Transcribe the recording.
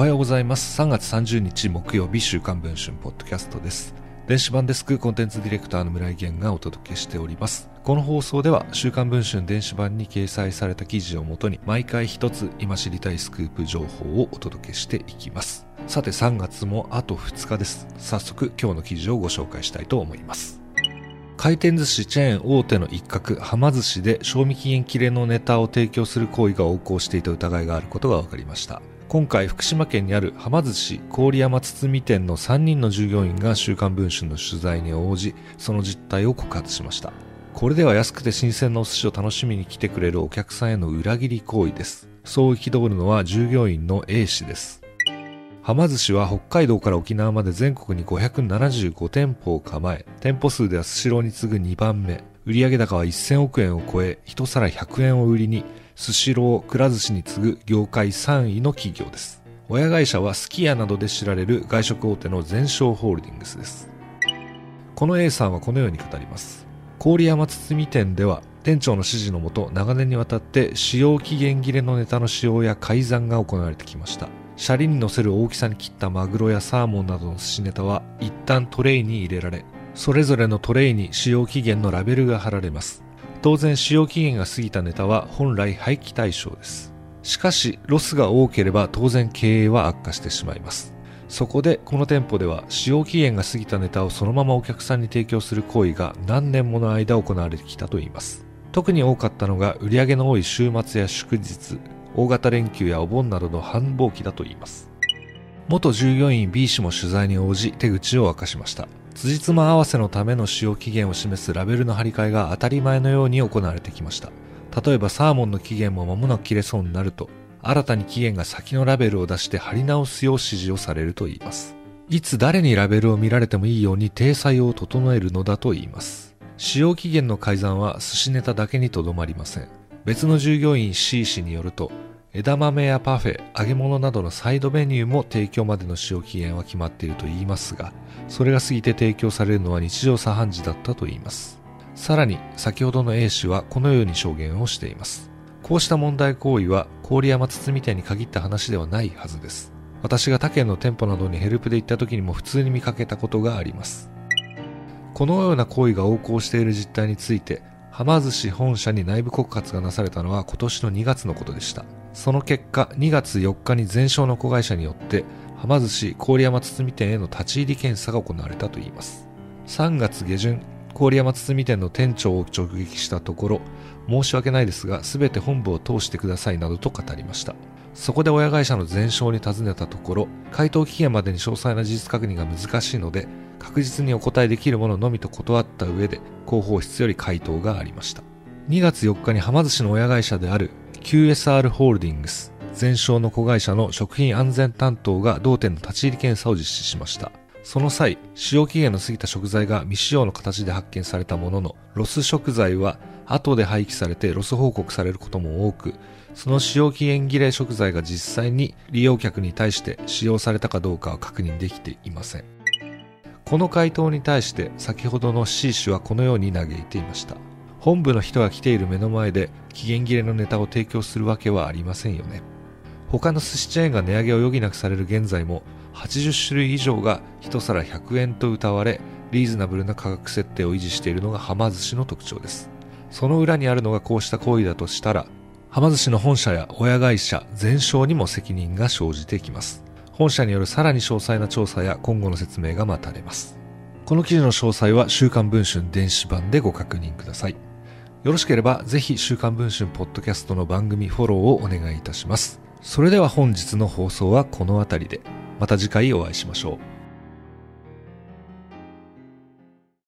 おはようございます。3月30日木曜日週刊文春ポッドキャストです。電子版デスクコンテンツディレクターの村井源がお届けしております。この放送では週刊文春電子版に掲載された記事をもとに毎回一つ今知りたいスクープ情報をお届けしていきます。さて3月もあと2日です。早速今日の記事をご紹介したいと思います。回転寿司チェーン大手の一角はま寿司で賞味期限切れのネタを提供する行為が横行していた疑いがあることが分かりました。今回福島県にあるはま寿司郡山堤店の3人の従業員が週刊文春の取材に応じその実態を告発しました。これでは安くて新鮮なお寿司を楽しみに来てくれるお客さんへの裏切り行為です。そう憤るのは従業員の A 氏です。はま寿司は北海道から沖縄まで全国に575店舗を構え店舗数ではスシローに次ぐ2番目。売上高は1000億円を超え一皿100円を売りにスシロー、くら寿司に次ぐ業界3位の企業です。親会社はすき家などで知られる外食大手の全商ホールディングスです。この A さんはこのように語ります。郡山堤店では店長の指示のもと長年にわたって使用期限切れのネタの使用や改ざんが行われてきました。シャリに乗せる大きさに切ったマグロやサーモンなどの寿司ネタは一旦トレイに入れられ、それぞれのトレイに使用期限のラベルが貼られます。当然使用期限が過ぎたネタは本来廃棄対象です。しかし、ロスが多ければ当然経営は悪化してしまいます。そこでこの店舗では使用期限が過ぎたネタをそのままお客さんに提供する行為が何年もの間行われてきたといいます。特に多かったのが売り上げの多い週末や祝日、大型連休やお盆などの繁忙期だといいます。元従業員 B 氏も取材に応じ手口を明かしました。辻褄合わせのための使用期限を示すラベルの貼り替えが当たり前のように行われてきました。例えばサーモンの期限も間もなく切れそうになると、新たに期限が先のラベルを出して貼り直すよう指示をされると言います。いつ誰にラベルを見られてもいいように体裁を整えるのだと言います。使用期限の改ざんは寿司ネタだけにとどまりません。別の従業員 C 氏によると、枝豆やパフェ、揚げ物などのサイドメニューも提供までの使用期限は決まっていると言いますが、それが過ぎて提供されるのは日常茶飯事だったと言います。さらに、先ほどの A 氏はこのように証言をしています。こうした問題行為は、郡山堤店に限った話ではないはずです。私が他県の店舗などにヘルプで行った時にも普通に見かけたことがあります。このような行為が横行している実態について、はま寿司本社に内部告発がなされたのは今年の2月のことでした。その結果、2月4日に全焼の子会社によって、はま寿司郡山堤店への立ち入り検査が行われたといいます。3月下旬、郡山堤店の店長を直撃したところ、申し訳ないですが、すべて本部を通してくださいなどと語りました。そこで親会社の全焼に尋ねたところ、回答期限までに詳細な事実確認が難しいので、確実にお答えできるもののみと断った上で、広報室より回答がありました。2月4日にはま寿司の親会社である QSR ホールディングスゼンショーの子会社の食品安全担当が同店の立ち入り検査を実施しました。その際使用期限の過ぎた食材が未使用の形で発見されたもののロス食材は後で廃棄されてロス報告されることも多くその使用期限切れ食材が実際に利用客に対して使用されたかどうかは確認できていません。この回答に対して先ほどの C 氏はこのように嘆いていました。本部の人が来ている目の前で期限切れのネタを提供するわけはありませんよね。他の寿司チェーンが値上げを余儀なくされる現在も80種類以上が1皿100円と謳われリーズナブルな価格設定を維持しているのがはま寿司の特徴です。その裏にあるのがこうした行為だとしたらはま寿司の本社や親会社全商にも責任が生じてきます。本社によるさらに詳細な調査や今後の説明が待たれます。この記事の詳細は週刊文春電子版でご確認ください。よろしければぜひ週刊文春ポッドキャストの番組フォローをお願いいたします。それでは本日の放送はこの辺りで。また次回お会いしましょう。